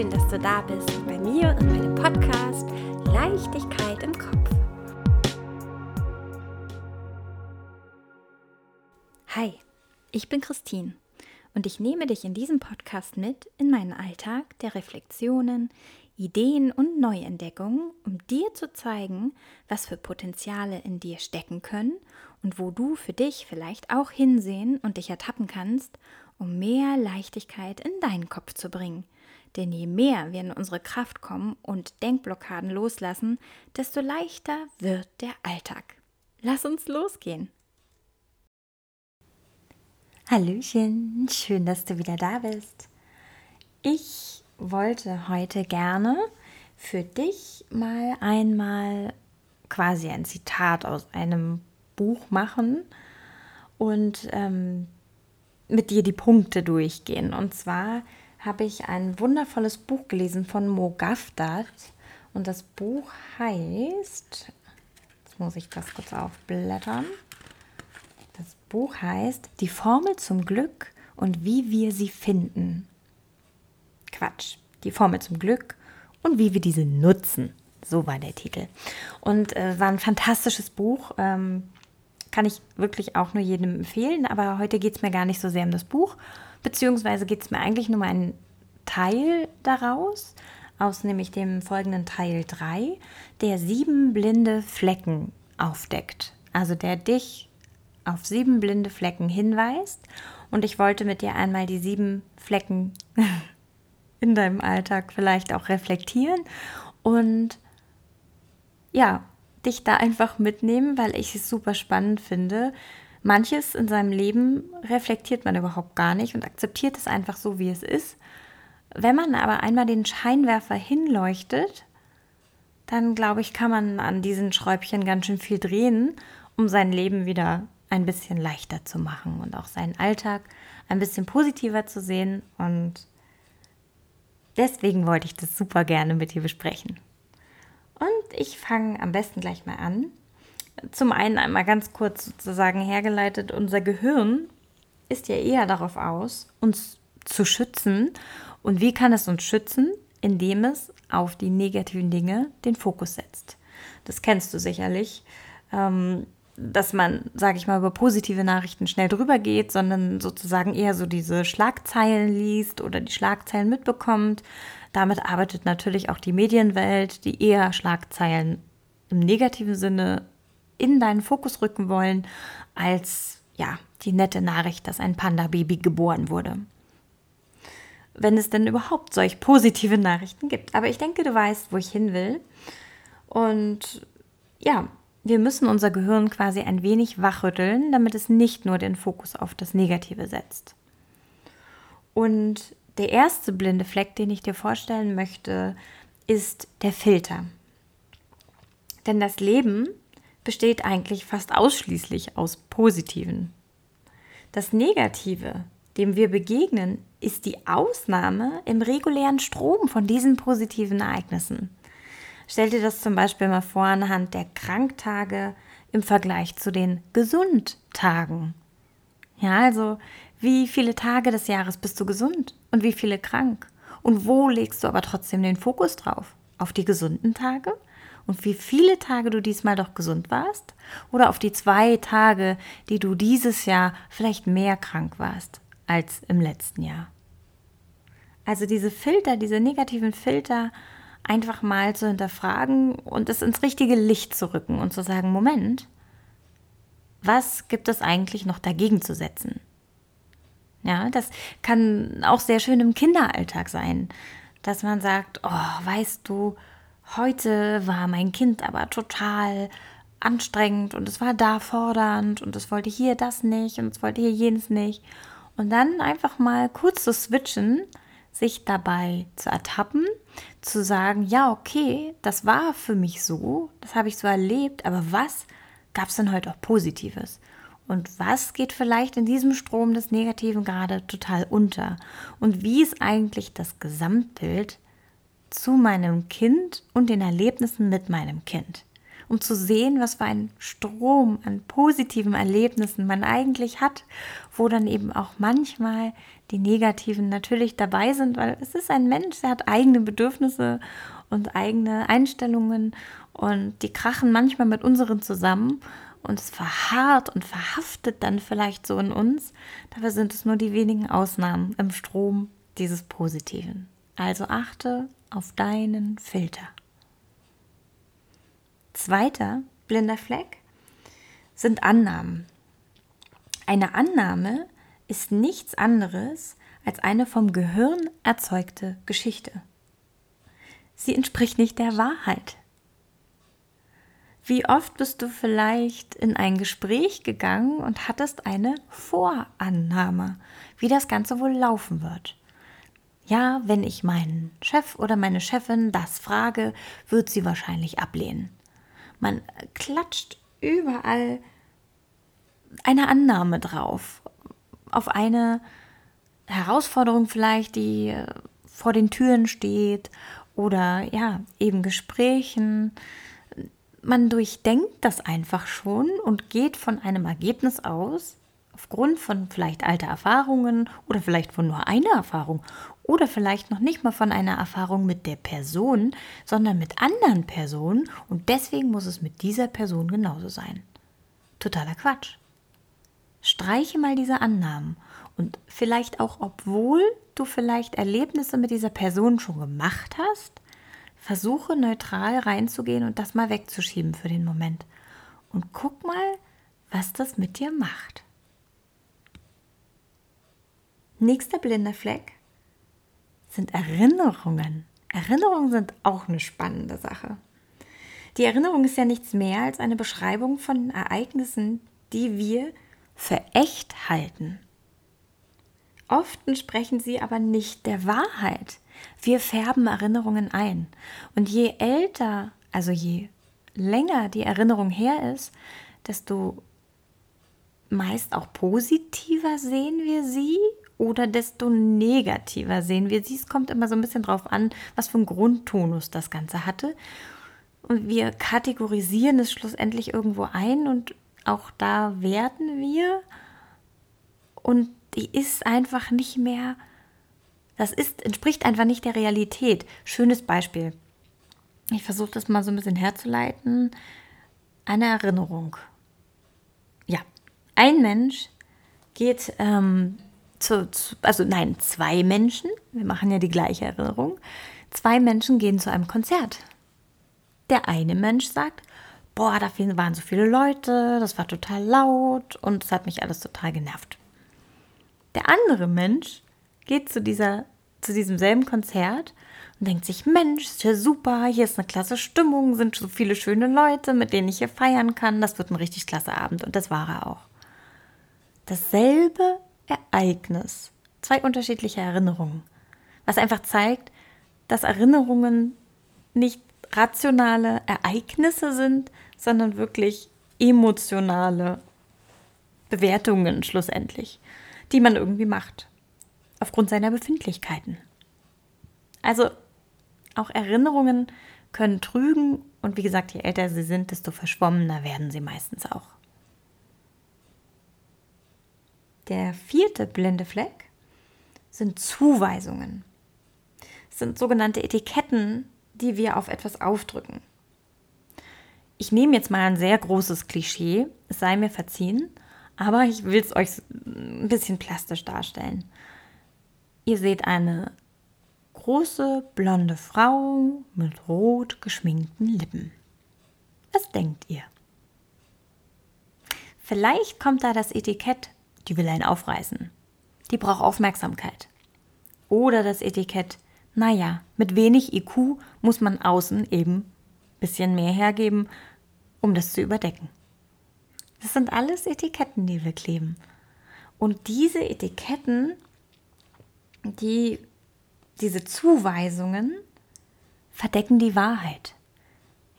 schön, dass du da bist bei mir und meinem Podcast Leichtigkeit im Kopf. Hi, ich bin Christine und ich nehme dich in diesem Podcast mit in meinen Alltag der Reflexionen, Ideen und Neuentdeckungen, um dir zu zeigen, was für Potenziale in dir stecken können und wo du für dich vielleicht auch hinsehen und dich ertappen kannst, um mehr Leichtigkeit in deinen Kopf zu bringen. Denn je mehr wir in unsere Kraft kommen und Denkblockaden loslassen, desto leichter wird der Alltag. Lass uns losgehen. Hallöchen, schön, dass du wieder da bist. Ich wollte heute gerne für dich mal einmal quasi ein Zitat aus einem Buch machen und ähm, mit dir die Punkte durchgehen. Und zwar habe ich ein wundervolles Buch gelesen von Mo Gafdat. Und das Buch heißt, jetzt muss ich das kurz aufblättern. Das Buch heißt Die Formel zum Glück und wie wir sie finden. Quatsch, die Formel zum Glück und wie wir diese nutzen. So war der Titel. Und äh, war ein fantastisches Buch. Ähm, kann ich wirklich auch nur jedem empfehlen. Aber heute geht es mir gar nicht so sehr um das Buch, beziehungsweise geht es mir eigentlich nur um einen Teil daraus, aus nämlich dem folgenden Teil 3, der sieben blinde Flecken aufdeckt. Also der dich auf sieben blinde Flecken hinweist. Und ich wollte mit dir einmal die sieben Flecken in deinem Alltag vielleicht auch reflektieren und ja, dich da einfach mitnehmen, weil ich es super spannend finde. Manches in seinem Leben reflektiert man überhaupt gar nicht und akzeptiert es einfach so, wie es ist. Wenn man aber einmal den Scheinwerfer hinleuchtet, dann glaube ich, kann man an diesen Schräubchen ganz schön viel drehen, um sein Leben wieder ein bisschen leichter zu machen und auch seinen Alltag ein bisschen positiver zu sehen. Und deswegen wollte ich das super gerne mit dir besprechen. Und ich fange am besten gleich mal an. Zum einen einmal ganz kurz sozusagen hergeleitet, unser Gehirn ist ja eher darauf aus, uns zu schützen. Und wie kann es uns schützen? Indem es auf die negativen Dinge den Fokus setzt. Das kennst du sicherlich, ähm, dass man, sage ich mal, über positive Nachrichten schnell drüber geht, sondern sozusagen eher so diese Schlagzeilen liest oder die Schlagzeilen mitbekommt, damit arbeitet natürlich auch die Medienwelt, die eher Schlagzeilen im negativen Sinne in deinen Fokus rücken wollen, als ja, die nette Nachricht, dass ein Panda-Baby geboren wurde. Wenn es denn überhaupt solch positive Nachrichten gibt. Aber ich denke, du weißt, wo ich hin will. Und ja, wir müssen unser Gehirn quasi ein wenig wachrütteln, damit es nicht nur den Fokus auf das Negative setzt. Und der erste blinde Fleck, den ich dir vorstellen möchte, ist der Filter. Denn das Leben besteht eigentlich fast ausschließlich aus Positiven. Das Negative, dem wir begegnen, ist die Ausnahme im regulären Strom von diesen positiven Ereignissen. Stell dir das zum Beispiel mal vor anhand der Kranktage im Vergleich zu den Gesundtagen. Ja, also wie viele Tage des Jahres bist du gesund und wie viele krank? Und wo legst du aber trotzdem den Fokus drauf? Auf die gesunden Tage? Und wie viele Tage du diesmal doch gesund warst? Oder auf die zwei Tage, die du dieses Jahr vielleicht mehr krank warst als im letzten Jahr? Also diese Filter, diese negativen Filter einfach mal zu hinterfragen und es ins richtige Licht zu rücken und zu sagen, Moment, was gibt es eigentlich noch dagegen zu setzen? Ja, das kann auch sehr schön im Kinderalltag sein, dass man sagt, oh, weißt du, heute war mein Kind aber total anstrengend und es war da fordernd und es wollte hier das nicht und es wollte hier jenes nicht. Und dann einfach mal kurz zu switchen, sich dabei zu ertappen, zu sagen, ja, okay, das war für mich so, das habe ich so erlebt, aber was gab es denn heute auch Positives? Und was geht vielleicht in diesem Strom des Negativen gerade total unter? Und wie ist eigentlich das Gesamtbild zu meinem Kind und den Erlebnissen mit meinem Kind? um zu sehen, was für ein Strom an positiven Erlebnissen man eigentlich hat, wo dann eben auch manchmal die negativen natürlich dabei sind, weil es ist ein Mensch, der hat eigene Bedürfnisse und eigene Einstellungen und die krachen manchmal mit unseren zusammen und es verharrt und verhaftet dann vielleicht so in uns. Dabei sind es nur die wenigen Ausnahmen im Strom dieses Positiven. Also achte auf deinen Filter. Zweiter blinder Fleck sind Annahmen. Eine Annahme ist nichts anderes als eine vom Gehirn erzeugte Geschichte. Sie entspricht nicht der Wahrheit. Wie oft bist du vielleicht in ein Gespräch gegangen und hattest eine Vorannahme, wie das Ganze wohl laufen wird? Ja, wenn ich meinen Chef oder meine Chefin das frage, wird sie wahrscheinlich ablehnen. Man klatscht überall eine Annahme drauf, auf eine Herausforderung vielleicht, die vor den Türen steht oder ja, eben Gesprächen. Man durchdenkt das einfach schon und geht von einem Ergebnis aus, aufgrund von vielleicht alter Erfahrungen oder vielleicht von nur einer Erfahrung oder vielleicht noch nicht mal von einer Erfahrung mit der Person, sondern mit anderen Personen und deswegen muss es mit dieser Person genauso sein. Totaler Quatsch. Streiche mal diese Annahmen und vielleicht auch, obwohl du vielleicht Erlebnisse mit dieser Person schon gemacht hast, versuche neutral reinzugehen und das mal wegzuschieben für den Moment. Und guck mal, was das mit dir macht. Nächster blinder Fleck sind Erinnerungen. Erinnerungen sind auch eine spannende Sache. Die Erinnerung ist ja nichts mehr als eine Beschreibung von Ereignissen, die wir für echt halten. Oft entsprechen sie aber nicht der Wahrheit. Wir färben Erinnerungen ein. Und je älter, also je länger die Erinnerung her ist, desto meist auch positiver sehen wir sie oder desto negativer sehen wir sie. Es kommt immer so ein bisschen drauf an, was für einen Grundtonus das Ganze hatte. Und wir kategorisieren es schlussendlich irgendwo ein und auch da werten wir. Und die ist einfach nicht mehr, das ist, entspricht einfach nicht der Realität. Schönes Beispiel. Ich versuche das mal so ein bisschen herzuleiten. Eine Erinnerung. Ja, ein Mensch geht ähm, zu, zu, also nein, zwei Menschen, wir machen ja die gleiche Erinnerung, zwei Menschen gehen zu einem Konzert. Der eine Mensch sagt, boah, da waren so viele Leute, das war total laut und es hat mich alles total genervt. Der andere Mensch geht zu, dieser, zu diesem selben Konzert und denkt sich, Mensch, ist ja super, hier ist eine klasse Stimmung, sind so viele schöne Leute, mit denen ich hier feiern kann, das wird ein richtig klasse Abend und das war er auch. Dasselbe Ereignis. Zwei unterschiedliche Erinnerungen. Was einfach zeigt, dass Erinnerungen nicht rationale Ereignisse sind, sondern wirklich emotionale Bewertungen schlussendlich, die man irgendwie macht. Aufgrund seiner Befindlichkeiten. Also auch Erinnerungen können trügen und wie gesagt, je älter sie sind, desto verschwommener werden sie meistens auch. Der vierte blinde Fleck sind Zuweisungen. Das sind sogenannte Etiketten, die wir auf etwas aufdrücken. Ich nehme jetzt mal ein sehr großes Klischee, es sei mir verziehen, aber ich will es euch ein bisschen plastisch darstellen. Ihr seht eine große blonde Frau mit rot geschminkten Lippen. Was denkt ihr? Vielleicht kommt da das Etikett die will einen aufreißen. Die braucht Aufmerksamkeit. Oder das Etikett, naja, mit wenig IQ muss man außen eben ein bisschen mehr hergeben, um das zu überdecken. Das sind alles Etiketten, die wir kleben. Und diese Etiketten, die, diese Zuweisungen verdecken die Wahrheit.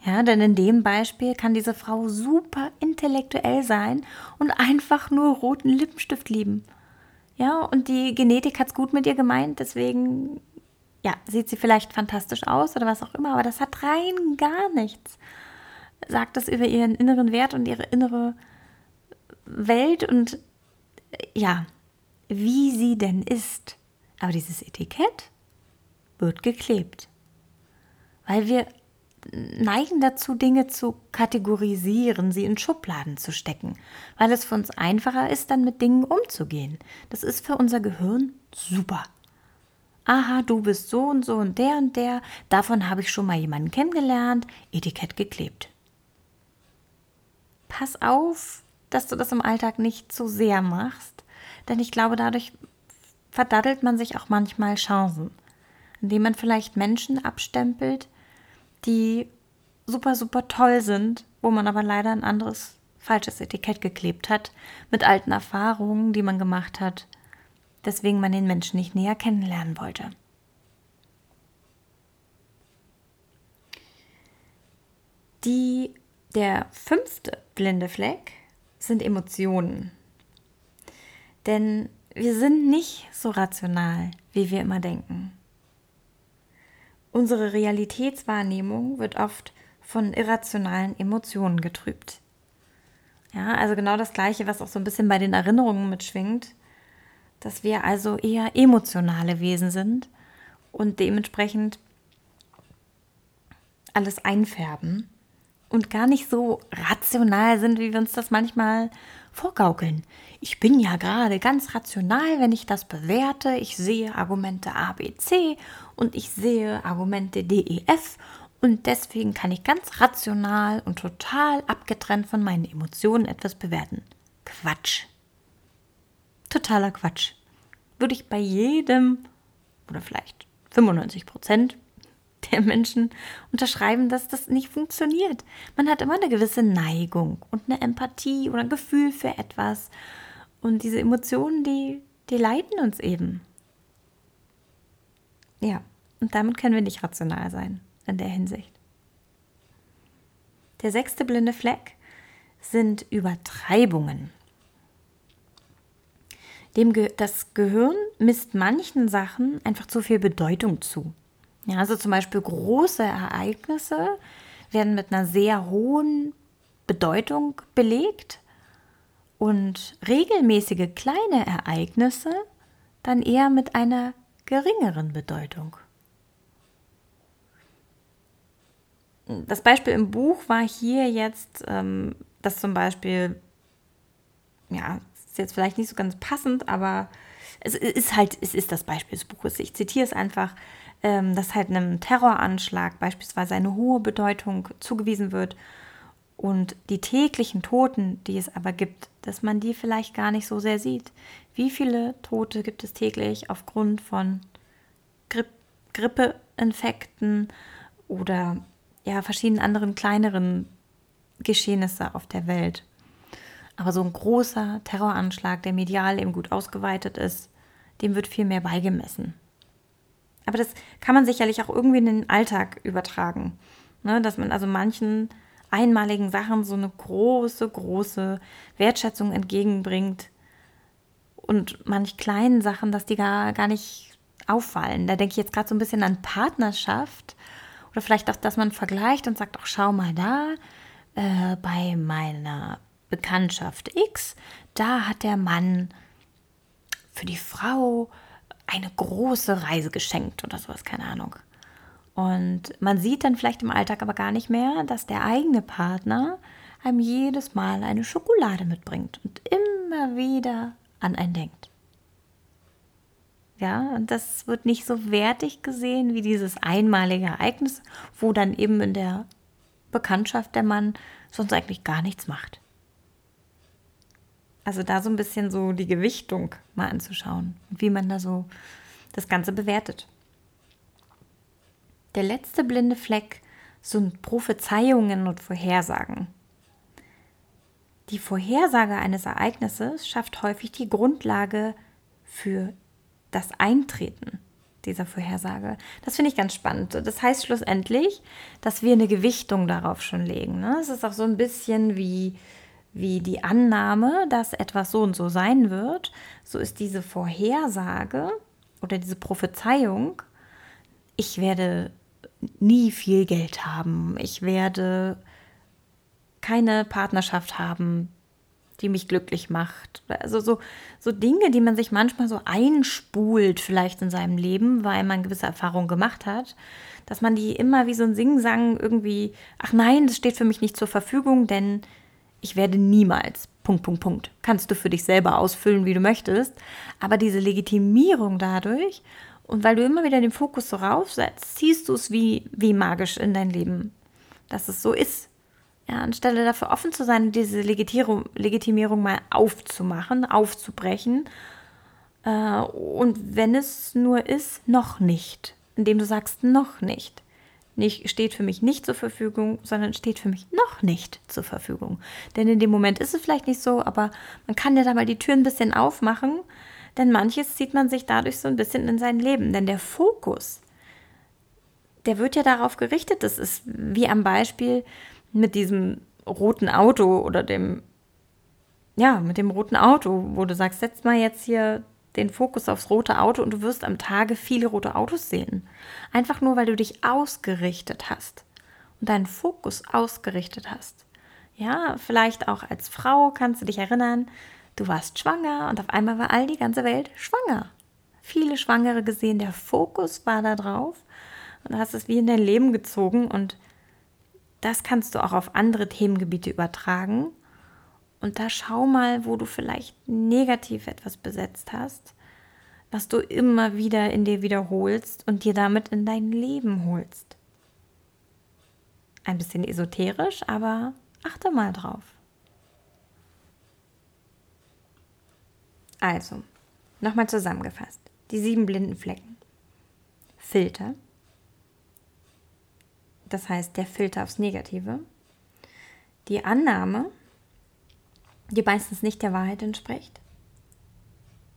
Ja, denn in dem Beispiel kann diese Frau super intellektuell sein und einfach nur roten Lippenstift lieben. Ja, und die Genetik hat es gut mit ihr gemeint, deswegen, ja, sieht sie vielleicht fantastisch aus oder was auch immer, aber das hat rein gar nichts sagt das über ihren inneren Wert und ihre innere Welt und ja, wie sie denn ist. Aber dieses Etikett wird geklebt. Weil wir neigen dazu, Dinge zu kategorisieren, sie in Schubladen zu stecken, weil es für uns einfacher ist, dann mit Dingen umzugehen. Das ist für unser Gehirn super. Aha, du bist so und so und der und der, davon habe ich schon mal jemanden kennengelernt, Etikett geklebt. Pass auf, dass du das im Alltag nicht zu sehr machst, denn ich glaube, dadurch verdaddelt man sich auch manchmal Chancen, indem man vielleicht Menschen abstempelt, die super, super toll sind, wo man aber leider ein anderes falsches Etikett geklebt hat, mit alten Erfahrungen, die man gemacht hat, deswegen man den Menschen nicht näher kennenlernen wollte. Die, der fünfte blinde Fleck sind Emotionen. Denn wir sind nicht so rational, wie wir immer denken. Unsere Realitätswahrnehmung wird oft von irrationalen Emotionen getrübt. Ja, also genau das Gleiche, was auch so ein bisschen bei den Erinnerungen mitschwingt, dass wir also eher emotionale Wesen sind und dementsprechend alles einfärben und gar nicht so rational sind, wie wir uns das manchmal vorgaukeln. Ich bin ja gerade ganz rational, wenn ich das bewerte. Ich sehe Argumente A, B, C und ich sehe Argumente D, E, F und deswegen kann ich ganz rational und total abgetrennt von meinen Emotionen etwas bewerten. Quatsch. Totaler Quatsch. Würde ich bei jedem oder vielleicht 95 Prozent der Menschen unterschreiben, dass das nicht funktioniert. Man hat immer eine gewisse Neigung und eine Empathie oder ein Gefühl für etwas. Und diese Emotionen, die, die leiten uns eben. Ja, und damit können wir nicht rational sein in der Hinsicht. Der sechste blinde Fleck sind Übertreibungen. Dem Ge das Gehirn misst manchen Sachen einfach zu viel Bedeutung zu. Ja, also zum Beispiel große Ereignisse werden mit einer sehr hohen Bedeutung belegt und regelmäßige kleine Ereignisse dann eher mit einer geringeren Bedeutung. Das Beispiel im Buch war hier jetzt, ähm, dass zum Beispiel, ja, ist jetzt vielleicht nicht so ganz passend, aber es ist halt, es ist das Beispiel des Buches. Ich zitiere es einfach ähm, dass halt einem Terroranschlag beispielsweise eine hohe Bedeutung zugewiesen wird und die täglichen Toten, die es aber gibt, dass man die vielleicht gar nicht so sehr sieht. Wie viele Tote gibt es täglich aufgrund von Gri Grippeinfekten oder ja, verschiedenen anderen kleineren Geschehnisse auf der Welt? Aber so ein großer Terroranschlag, der medial eben gut ausgeweitet ist, dem wird viel mehr beigemessen. Aber das kann man sicherlich auch irgendwie in den Alltag übertragen. Ne? Dass man also manchen einmaligen Sachen so eine große, große Wertschätzung entgegenbringt und manch kleinen Sachen, dass die gar, gar nicht auffallen. Da denke ich jetzt gerade so ein bisschen an Partnerschaft oder vielleicht auch, dass man vergleicht und sagt, ach schau mal da, äh, bei meiner Bekanntschaft X, da hat der Mann für die Frau eine große Reise geschenkt oder sowas, keine Ahnung. Und man sieht dann vielleicht im Alltag aber gar nicht mehr, dass der eigene Partner einem jedes Mal eine Schokolade mitbringt und immer wieder an einen denkt. Ja, und das wird nicht so wertig gesehen wie dieses einmalige Ereignis, wo dann eben in der Bekanntschaft der Mann sonst eigentlich gar nichts macht. Also da so ein bisschen so die Gewichtung mal anzuschauen wie man da so das Ganze bewertet. Der letzte blinde Fleck sind Prophezeiungen und Vorhersagen. Die Vorhersage eines Ereignisses schafft häufig die Grundlage für das Eintreten dieser Vorhersage. Das finde ich ganz spannend. Das heißt schlussendlich, dass wir eine Gewichtung darauf schon legen. Ne? Es ist auch so ein bisschen wie wie die Annahme, dass etwas so und so sein wird, so ist diese Vorhersage oder diese Prophezeiung, ich werde nie viel Geld haben, ich werde keine Partnerschaft haben, die mich glücklich macht. Also so, so Dinge, die man sich manchmal so einspult, vielleicht in seinem Leben, weil man gewisse Erfahrungen gemacht hat, dass man die immer wie so ein Singsang irgendwie, ach nein, das steht für mich nicht zur Verfügung, denn ich werde niemals, Punkt, Punkt, Punkt. Kannst du für dich selber ausfüllen, wie du möchtest. Aber diese Legitimierung dadurch und weil du immer wieder den Fokus so raufsetzt, siehst du es wie, wie magisch in dein Leben, dass es so ist. Ja, anstelle dafür offen zu sein, diese Legitimierung, Legitimierung mal aufzumachen, aufzubrechen. Äh, und wenn es nur ist, noch nicht. Indem du sagst, noch nicht. Nicht, steht für mich nicht zur Verfügung, sondern steht für mich noch nicht zur Verfügung. Denn in dem Moment ist es vielleicht nicht so, aber man kann ja da mal die Tür ein bisschen aufmachen, denn manches zieht man sich dadurch so ein bisschen in sein Leben. Denn der Fokus, der wird ja darauf gerichtet. Das ist wie am Beispiel mit diesem roten Auto oder dem, ja, mit dem roten Auto, wo du sagst, setz mal jetzt hier den Fokus aufs rote Auto und du wirst am Tage viele rote Autos sehen. Einfach nur, weil du dich ausgerichtet hast und deinen Fokus ausgerichtet hast. Ja, vielleicht auch als Frau kannst du dich erinnern, du warst schwanger und auf einmal war all die ganze Welt schwanger. Viele Schwangere gesehen, der Fokus war da drauf und du hast es wie in dein Leben gezogen und das kannst du auch auf andere Themengebiete übertragen. Und da schau mal, wo du vielleicht negativ etwas besetzt hast, was du immer wieder in dir wiederholst und dir damit in dein Leben holst. Ein bisschen esoterisch, aber achte mal drauf. Also, nochmal zusammengefasst. Die sieben blinden Flecken. Filter, das heißt der Filter aufs Negative, die Annahme, die meistens nicht der Wahrheit entspricht,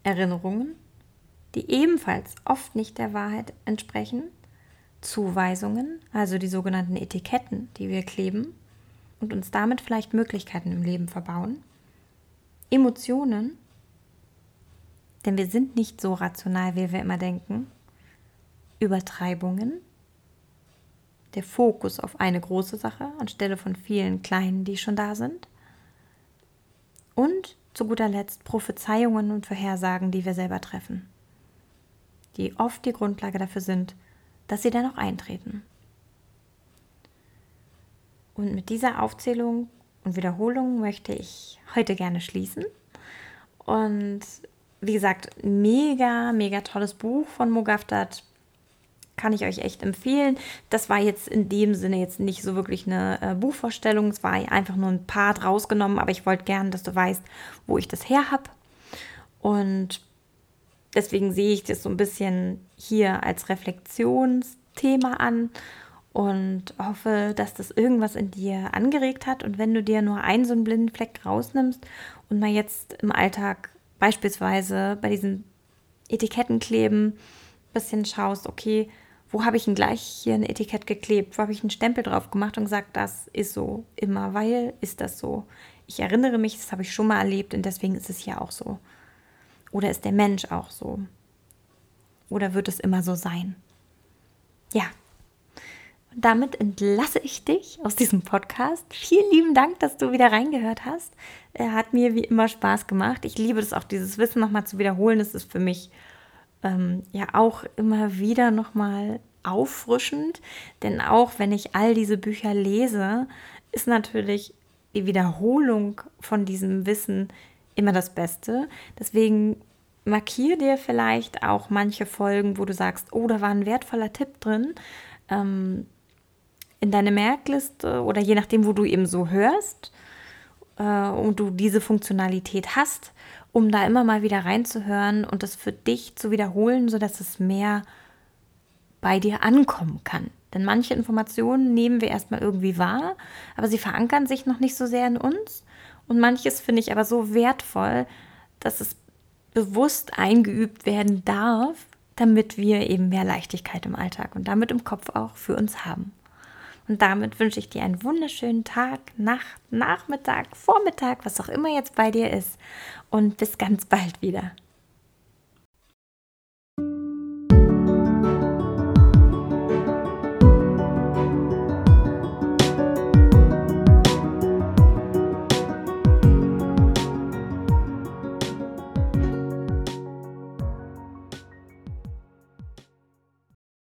Erinnerungen, die ebenfalls oft nicht der Wahrheit entsprechen, Zuweisungen, also die sogenannten Etiketten, die wir kleben und uns damit vielleicht Möglichkeiten im Leben verbauen, Emotionen, denn wir sind nicht so rational, wie wir immer denken, Übertreibungen, der Fokus auf eine große Sache anstelle von vielen kleinen, die schon da sind. Und zu guter Letzt Prophezeiungen und Vorhersagen, die wir selber treffen, die oft die Grundlage dafür sind, dass sie dann auch eintreten. Und mit dieser Aufzählung und Wiederholung möchte ich heute gerne schließen. Und wie gesagt, mega, mega tolles Buch von Mogaftat kann ich euch echt empfehlen. Das war jetzt in dem Sinne jetzt nicht so wirklich eine äh, Buchvorstellung. Es war einfach nur ein Part rausgenommen, aber ich wollte gerne, dass du weißt, wo ich das her habe. Und deswegen sehe ich das so ein bisschen hier als Reflexionsthema an und hoffe, dass das irgendwas in dir angeregt hat. Und wenn du dir nur einen so einen blinden Fleck rausnimmst und mal jetzt im Alltag beispielsweise bei diesen Etiketten kleben, ein bisschen schaust, okay, wo habe ich denn gleich hier ein Etikett geklebt? Wo habe ich einen Stempel drauf gemacht und gesagt, das ist so immer, weil ist das so. Ich erinnere mich, das habe ich schon mal erlebt und deswegen ist es hier auch so. Oder ist der Mensch auch so? Oder wird es immer so sein? Ja. Und damit entlasse ich dich aus diesem Podcast. Vielen lieben Dank, dass du wieder reingehört hast. Er hat mir wie immer Spaß gemacht. Ich liebe es auch, dieses Wissen nochmal zu wiederholen. Das ist für mich ähm, ja auch immer wieder nochmal auffrischend, denn auch wenn ich all diese Bücher lese, ist natürlich die Wiederholung von diesem Wissen immer das Beste. Deswegen markiere dir vielleicht auch manche Folgen, wo du sagst, oh, da war ein wertvoller Tipp drin, ähm, in deine Merkliste oder je nachdem, wo du eben so hörst äh, und du diese Funktionalität hast um da immer mal wieder reinzuhören und das für dich zu wiederholen, sodass es mehr bei dir ankommen kann. Denn manche Informationen nehmen wir erstmal irgendwie wahr, aber sie verankern sich noch nicht so sehr in uns. Und manches finde ich aber so wertvoll, dass es bewusst eingeübt werden darf, damit wir eben mehr Leichtigkeit im Alltag und damit im Kopf auch für uns haben. Und damit wünsche ich dir einen wunderschönen Tag, Nacht, Nachmittag, Vormittag, was auch immer jetzt bei dir ist. Und bis ganz bald wieder.